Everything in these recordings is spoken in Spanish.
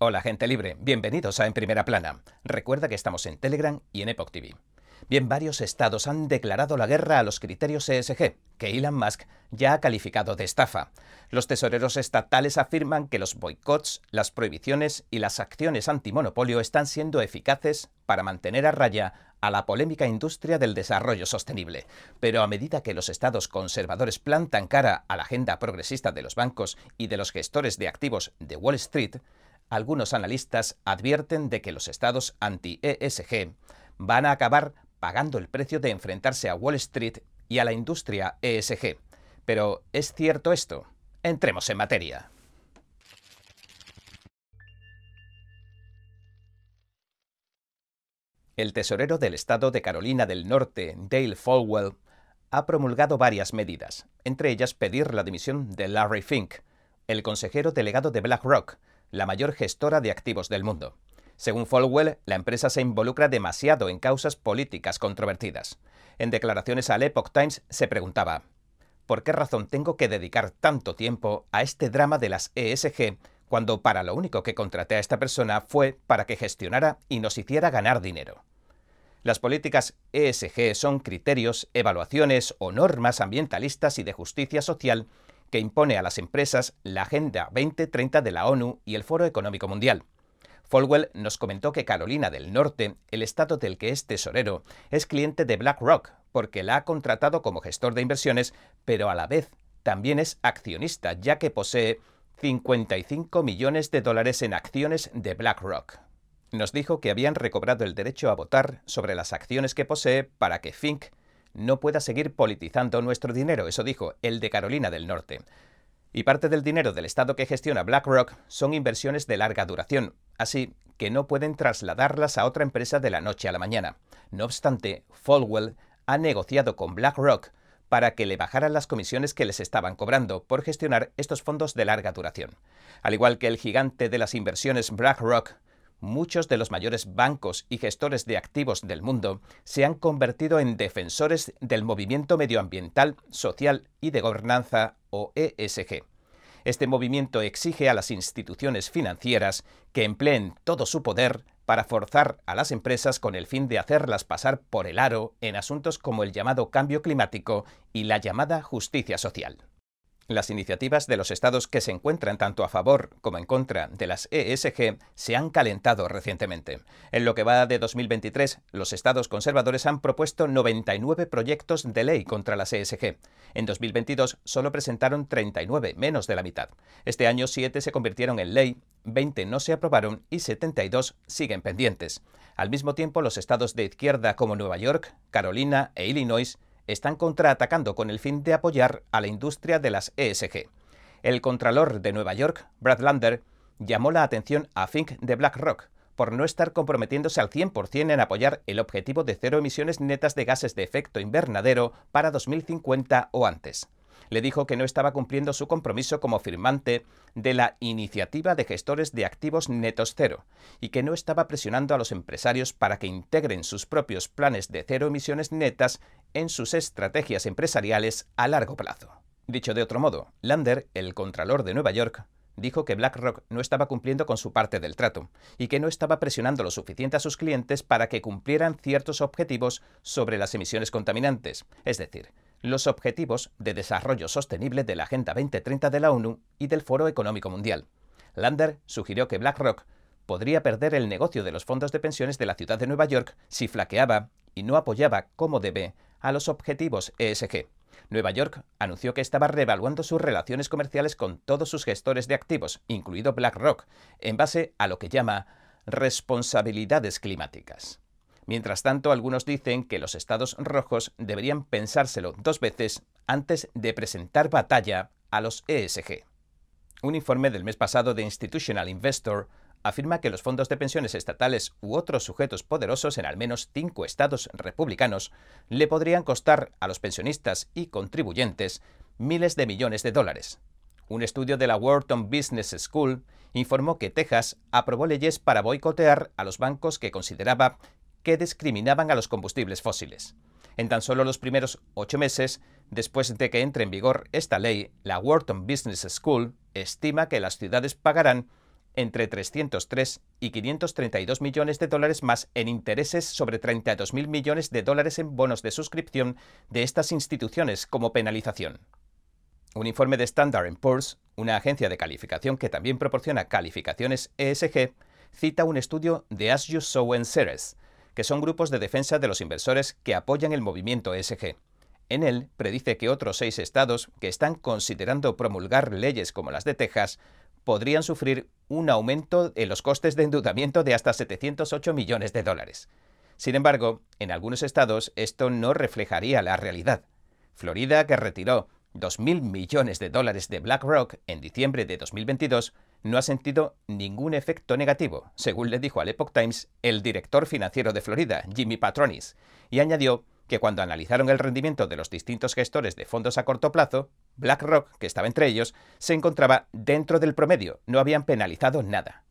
Hola gente libre, bienvenidos a En Primera Plana. Recuerda que estamos en Telegram y en Epoch TV. Bien, varios estados han declarado la guerra a los criterios ESG, que Elon Musk ya ha calificado de estafa. Los tesoreros estatales afirman que los boicots, las prohibiciones y las acciones antimonopolio están siendo eficaces para mantener a raya a la polémica industria del desarrollo sostenible. Pero a medida que los estados conservadores plantan cara a la agenda progresista de los bancos y de los gestores de activos de Wall Street, algunos analistas advierten de que los estados anti-ESG van a acabar pagando el precio de enfrentarse a Wall Street y a la industria ESG. Pero, ¿es cierto esto? Entremos en materia. El tesorero del estado de Carolina del Norte, Dale Folwell, ha promulgado varias medidas, entre ellas pedir la dimisión de Larry Fink, el consejero delegado de BlackRock, la mayor gestora de activos del mundo. Según Folwell, la empresa se involucra demasiado en causas políticas controvertidas. En declaraciones al Epoch Times se preguntaba, ¿por qué razón tengo que dedicar tanto tiempo a este drama de las ESG cuando para lo único que contraté a esta persona fue para que gestionara y nos hiciera ganar dinero? Las políticas ESG son criterios, evaluaciones o normas ambientalistas y de justicia social que impone a las empresas la Agenda 2030 de la ONU y el Foro Económico Mundial. Folwell nos comentó que Carolina del Norte, el estado del que es tesorero, es cliente de BlackRock porque la ha contratado como gestor de inversiones, pero a la vez también es accionista, ya que posee 55 millones de dólares en acciones de BlackRock. Nos dijo que habían recobrado el derecho a votar sobre las acciones que posee para que Fink no pueda seguir politizando nuestro dinero, eso dijo el de Carolina del Norte. Y parte del dinero del Estado que gestiona BlackRock son inversiones de larga duración, así que no pueden trasladarlas a otra empresa de la noche a la mañana. No obstante, Folwell ha negociado con BlackRock para que le bajaran las comisiones que les estaban cobrando por gestionar estos fondos de larga duración. Al igual que el gigante de las inversiones BlackRock, muchos de los mayores bancos y gestores de activos del mundo se han convertido en defensores del movimiento medioambiental, social y de gobernanza o ESG. Este movimiento exige a las instituciones financieras que empleen todo su poder para forzar a las empresas con el fin de hacerlas pasar por el aro en asuntos como el llamado cambio climático y la llamada justicia social. Las iniciativas de los estados que se encuentran tanto a favor como en contra de las ESG se han calentado recientemente. En lo que va de 2023, los estados conservadores han propuesto 99 proyectos de ley contra las ESG. En 2022 solo presentaron 39, menos de la mitad. Este año 7 se convirtieron en ley, 20 no se aprobaron y 72 siguen pendientes. Al mismo tiempo, los estados de izquierda como Nueva York, Carolina e Illinois están contraatacando con el fin de apoyar a la industria de las ESG. El contralor de Nueva York, Brad Lander, llamó la atención a Fink de BlackRock por no estar comprometiéndose al 100% en apoyar el objetivo de cero emisiones netas de gases de efecto invernadero para 2050 o antes le dijo que no estaba cumpliendo su compromiso como firmante de la Iniciativa de Gestores de Activos Netos Cero y que no estaba presionando a los empresarios para que integren sus propios planes de cero emisiones netas en sus estrategias empresariales a largo plazo. Dicho de otro modo, Lander, el contralor de Nueva York, dijo que BlackRock no estaba cumpliendo con su parte del trato y que no estaba presionando lo suficiente a sus clientes para que cumplieran ciertos objetivos sobre las emisiones contaminantes, es decir, los objetivos de desarrollo sostenible de la Agenda 2030 de la ONU y del Foro Económico Mundial. Lander sugirió que BlackRock podría perder el negocio de los fondos de pensiones de la ciudad de Nueva York si flaqueaba y no apoyaba como debe a los objetivos ESG. Nueva York anunció que estaba reevaluando sus relaciones comerciales con todos sus gestores de activos, incluido BlackRock, en base a lo que llama responsabilidades climáticas. Mientras tanto, algunos dicen que los estados rojos deberían pensárselo dos veces antes de presentar batalla a los ESG. Un informe del mes pasado de Institutional Investor afirma que los fondos de pensiones estatales u otros sujetos poderosos en al menos cinco estados republicanos le podrían costar a los pensionistas y contribuyentes miles de millones de dólares. Un estudio de la Wharton Business School informó que Texas aprobó leyes para boicotear a los bancos que consideraba que discriminaban a los combustibles fósiles. En tan solo los primeros ocho meses, después de que entre en vigor esta ley, la Wharton Business School estima que las ciudades pagarán entre 303 y 532 millones de dólares más en intereses sobre 32.000 millones de dólares en bonos de suscripción de estas instituciones como penalización. Un informe de Standard Poor's, una agencia de calificación que también proporciona calificaciones ESG, cita un estudio de As You Sow Ceres, que son grupos de defensa de los inversores que apoyan el movimiento ESG. En él predice que otros seis estados que están considerando promulgar leyes como las de Texas podrían sufrir un aumento en los costes de endeudamiento de hasta 708 millones de dólares. Sin embargo, en algunos estados esto no reflejaría la realidad. Florida, que retiró 2.000 millones de dólares de BlackRock en diciembre de 2022, no ha sentido ningún efecto negativo, según le dijo al Epoch Times el director financiero de Florida, Jimmy Patronis, y añadió que cuando analizaron el rendimiento de los distintos gestores de fondos a corto plazo, BlackRock, que estaba entre ellos, se encontraba dentro del promedio, no habían penalizado nada.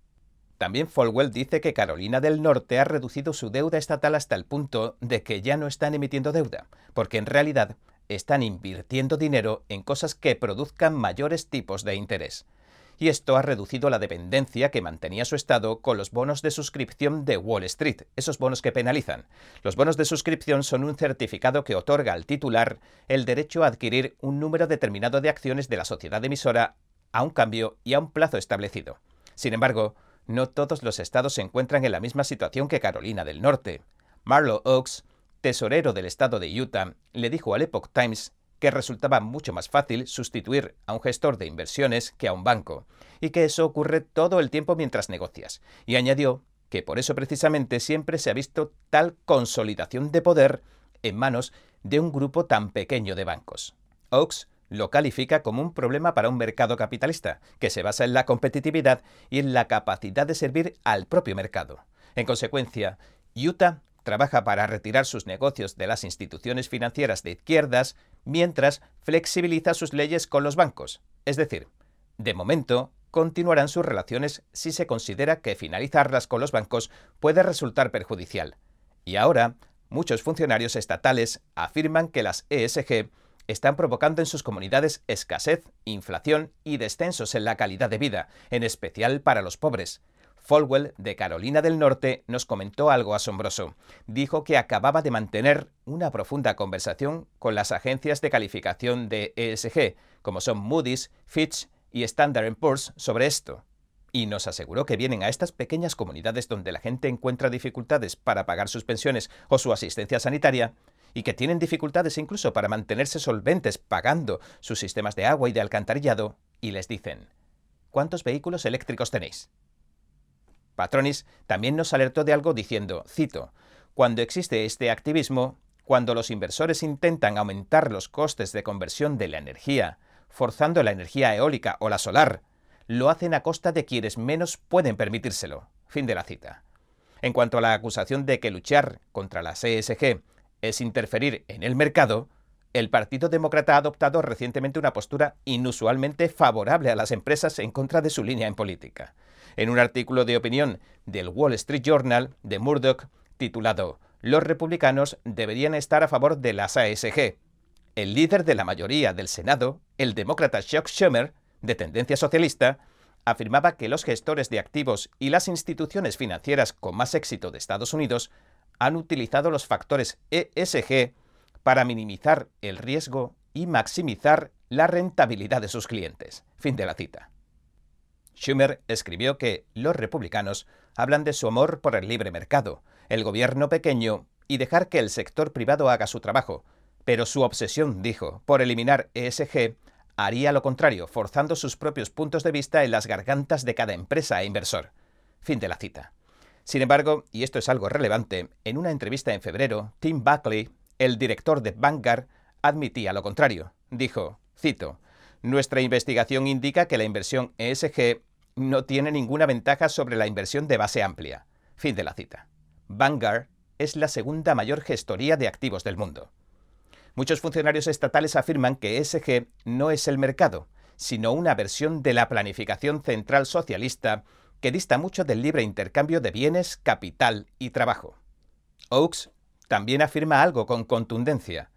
También Folwell dice que Carolina del Norte ha reducido su deuda estatal hasta el punto de que ya no están emitiendo deuda, porque en realidad están invirtiendo dinero en cosas que produzcan mayores tipos de interés y esto ha reducido la dependencia que mantenía su Estado con los bonos de suscripción de Wall Street, esos bonos que penalizan. Los bonos de suscripción son un certificado que otorga al titular el derecho a adquirir un número determinado de acciones de la sociedad emisora a un cambio y a un plazo establecido. Sin embargo, no todos los estados se encuentran en la misma situación que Carolina del Norte. Marlowe Oaks, tesorero del estado de Utah, le dijo al Epoch Times que resultaba mucho más fácil sustituir a un gestor de inversiones que a un banco, y que eso ocurre todo el tiempo mientras negocias, y añadió que por eso precisamente siempre se ha visto tal consolidación de poder en manos de un grupo tan pequeño de bancos. Oaks lo califica como un problema para un mercado capitalista, que se basa en la competitividad y en la capacidad de servir al propio mercado. En consecuencia, Utah trabaja para retirar sus negocios de las instituciones financieras de izquierdas mientras flexibiliza sus leyes con los bancos. Es decir, de momento, continuarán sus relaciones si se considera que finalizarlas con los bancos puede resultar perjudicial. Y ahora, muchos funcionarios estatales afirman que las ESG están provocando en sus comunidades escasez, inflación y descensos en la calidad de vida, en especial para los pobres. Folwell, de Carolina del Norte, nos comentó algo asombroso. Dijo que acababa de mantener una profunda conversación con las agencias de calificación de ESG, como son Moody's, Fitch y Standard Poor's, sobre esto. Y nos aseguró que vienen a estas pequeñas comunidades donde la gente encuentra dificultades para pagar sus pensiones o su asistencia sanitaria, y que tienen dificultades incluso para mantenerse solventes pagando sus sistemas de agua y de alcantarillado, y les dicen, ¿cuántos vehículos eléctricos tenéis? Patronis también nos alertó de algo diciendo, cito, cuando existe este activismo, cuando los inversores intentan aumentar los costes de conversión de la energía, forzando la energía eólica o la solar, lo hacen a costa de quienes menos pueden permitírselo. Fin de la cita. En cuanto a la acusación de que luchar contra la CSG es interferir en el mercado, el Partido Demócrata ha adoptado recientemente una postura inusualmente favorable a las empresas en contra de su línea en política en un artículo de opinión del Wall Street Journal de Murdoch titulado Los republicanos deberían estar a favor de las ASG. El líder de la mayoría del Senado, el demócrata Chuck Schumer, de tendencia socialista, afirmaba que los gestores de activos y las instituciones financieras con más éxito de Estados Unidos han utilizado los factores ESG para minimizar el riesgo y maximizar la rentabilidad de sus clientes. Fin de la cita. Schumer escribió que los republicanos hablan de su amor por el libre mercado, el gobierno pequeño y dejar que el sector privado haga su trabajo, pero su obsesión, dijo, por eliminar ESG haría lo contrario, forzando sus propios puntos de vista en las gargantas de cada empresa e inversor. Fin de la cita. Sin embargo, y esto es algo relevante, en una entrevista en febrero, Tim Buckley, el director de Vanguard, admitía lo contrario. Dijo, cito, Nuestra investigación indica que la inversión ESG no tiene ninguna ventaja sobre la inversión de base amplia. Fin de la cita. Vanguard es la segunda mayor gestoría de activos del mundo. Muchos funcionarios estatales afirman que ESG no es el mercado, sino una versión de la planificación central socialista que dista mucho del libre intercambio de bienes, capital y trabajo. Oaks también afirma algo con contundencia.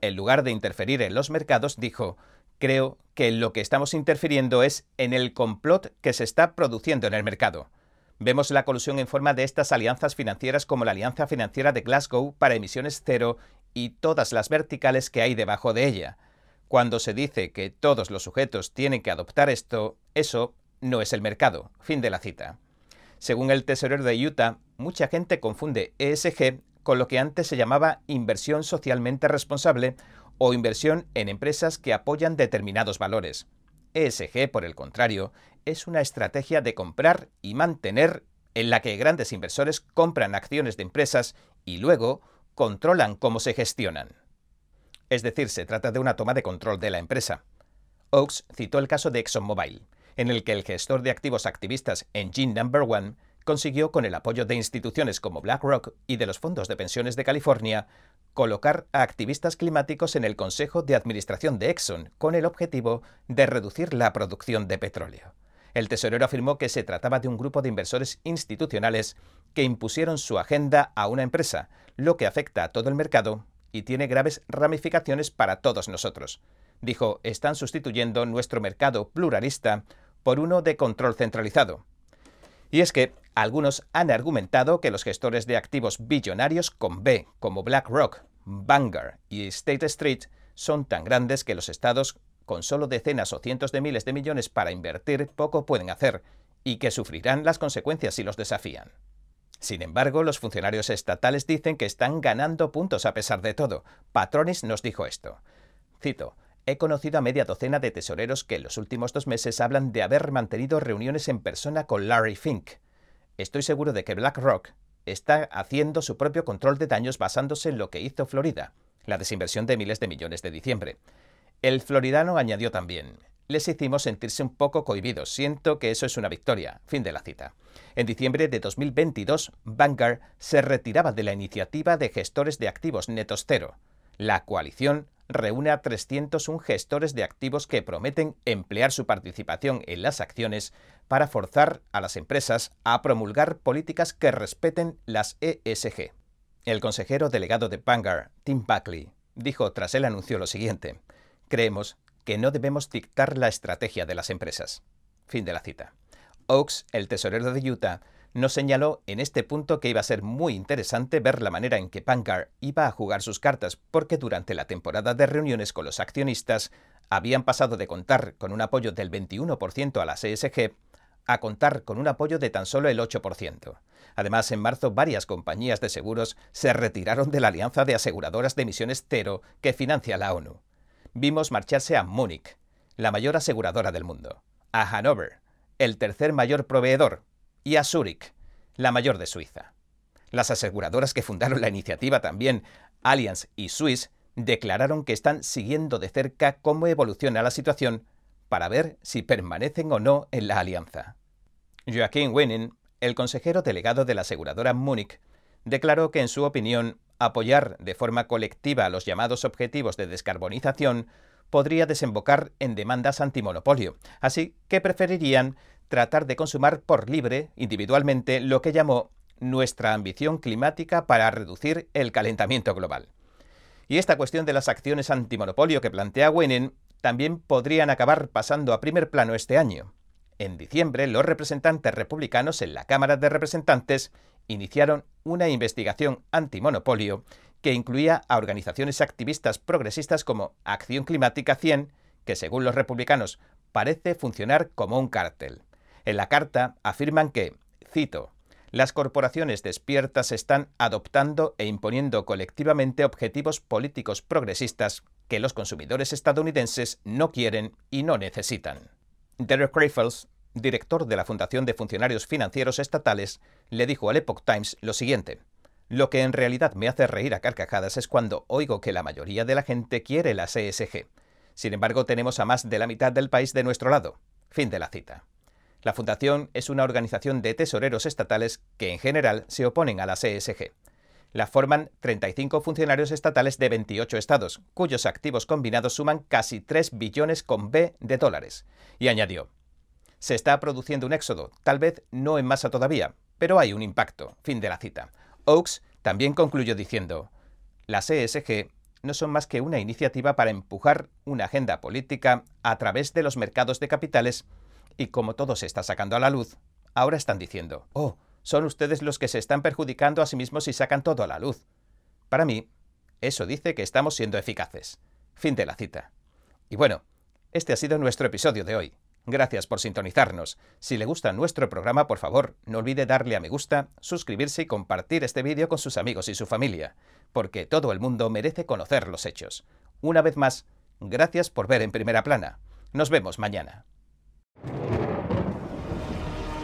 En lugar de interferir en los mercados, dijo, Creo que lo que estamos interfiriendo es en el complot que se está produciendo en el mercado. Vemos la colusión en forma de estas alianzas financieras como la Alianza Financiera de Glasgow para emisiones cero y todas las verticales que hay debajo de ella. Cuando se dice que todos los sujetos tienen que adoptar esto, eso no es el mercado. Fin de la cita. Según el tesorero de Utah, mucha gente confunde ESG con lo que antes se llamaba inversión socialmente responsable o inversión en empresas que apoyan determinados valores. ESG, por el contrario, es una estrategia de comprar y mantener en la que grandes inversores compran acciones de empresas y luego controlan cómo se gestionan. Es decir, se trata de una toma de control de la empresa. Oaks citó el caso de ExxonMobil, en el que el gestor de activos activistas Engine Number One consiguió, con el apoyo de instituciones como BlackRock y de los fondos de pensiones de California, colocar a activistas climáticos en el Consejo de Administración de Exxon, con el objetivo de reducir la producción de petróleo. El tesorero afirmó que se trataba de un grupo de inversores institucionales que impusieron su agenda a una empresa, lo que afecta a todo el mercado y tiene graves ramificaciones para todos nosotros. Dijo, están sustituyendo nuestro mercado pluralista por uno de control centralizado. Y es que algunos han argumentado que los gestores de activos billonarios con B, como BlackRock, Vanguard y State Street, son tan grandes que los estados, con solo decenas o cientos de miles de millones para invertir, poco pueden hacer, y que sufrirán las consecuencias si los desafían. Sin embargo, los funcionarios estatales dicen que están ganando puntos a pesar de todo. Patronis nos dijo esto. Cito, He conocido a media docena de tesoreros que en los últimos dos meses hablan de haber mantenido reuniones en persona con Larry Fink. Estoy seguro de que BlackRock está haciendo su propio control de daños basándose en lo que hizo Florida, la desinversión de miles de millones de diciembre. El floridano añadió también, les hicimos sentirse un poco cohibidos. Siento que eso es una victoria. Fin de la cita. En diciembre de 2022, Vanguard se retiraba de la iniciativa de gestores de activos netos cero. La coalición reúne a 301 gestores de activos que prometen emplear su participación en las acciones para forzar a las empresas a promulgar políticas que respeten las ESG. El consejero delegado de Vanguard, Tim Buckley, dijo tras el anuncio lo siguiente: Creemos que no debemos dictar la estrategia de las empresas. Fin de la cita. Oaks, el tesorero de Utah, nos señaló en este punto que iba a ser muy interesante ver la manera en que Vanguard iba a jugar sus cartas, porque durante la temporada de reuniones con los accionistas habían pasado de contar con un apoyo del 21% a la CSG a contar con un apoyo de tan solo el 8%. Además, en marzo varias compañías de seguros se retiraron de la alianza de aseguradoras de emisiones cero que financia la ONU. Vimos marcharse a Múnich, la mayor aseguradora del mundo, a Hanover, el tercer mayor proveedor, y a Zurich, la mayor de Suiza. Las aseguradoras que fundaron la iniciativa también, Allianz y Swiss, declararon que están siguiendo de cerca cómo evoluciona la situación para ver si permanecen o no en la alianza. Joaquín Winning, el consejero delegado de la aseguradora Múnich, declaró que en su opinión apoyar de forma colectiva los llamados objetivos de descarbonización podría desembocar en demandas antimonopolio, así que preferirían tratar de consumar por libre, individualmente, lo que llamó nuestra ambición climática para reducir el calentamiento global. Y esta cuestión de las acciones antimonopolio que plantea Winning también podrían acabar pasando a primer plano este año. En diciembre, los representantes republicanos en la Cámara de Representantes iniciaron una investigación antimonopolio que incluía a organizaciones activistas progresistas como Acción Climática 100, que según los republicanos parece funcionar como un cártel. En la carta afirman que, cito, las corporaciones despiertas están adoptando e imponiendo colectivamente objetivos políticos progresistas que los consumidores estadounidenses no quieren y no necesitan. Derek Raffles, director de la Fundación de Funcionarios Financieros Estatales, le dijo al Epoch Times lo siguiente. Lo que en realidad me hace reír a carcajadas es cuando oigo que la mayoría de la gente quiere la CSG. Sin embargo, tenemos a más de la mitad del país de nuestro lado. Fin de la cita. La Fundación es una organización de tesoreros estatales que en general se oponen a la CSG. La forman 35 funcionarios estatales de 28 estados, cuyos activos combinados suman casi 3 billones con B de dólares. Y añadió, se está produciendo un éxodo, tal vez no en masa todavía, pero hay un impacto. Fin de la cita. Oaks también concluyó diciendo, la CSG no son más que una iniciativa para empujar una agenda política a través de los mercados de capitales y como todo se está sacando a la luz, ahora están diciendo, oh, son ustedes los que se están perjudicando a sí mismos y sacan todo a la luz. Para mí, eso dice que estamos siendo eficaces. Fin de la cita. Y bueno, este ha sido nuestro episodio de hoy. Gracias por sintonizarnos. Si le gusta nuestro programa, por favor, no olvide darle a me gusta, suscribirse y compartir este vídeo con sus amigos y su familia, porque todo el mundo merece conocer los hechos. Una vez más, gracias por ver en primera plana. Nos vemos mañana.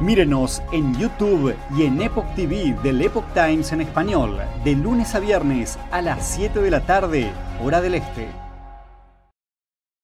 Mírenos en YouTube y en Epoch TV del Epoch Times en español, de lunes a viernes a las 7 de la tarde, hora del este.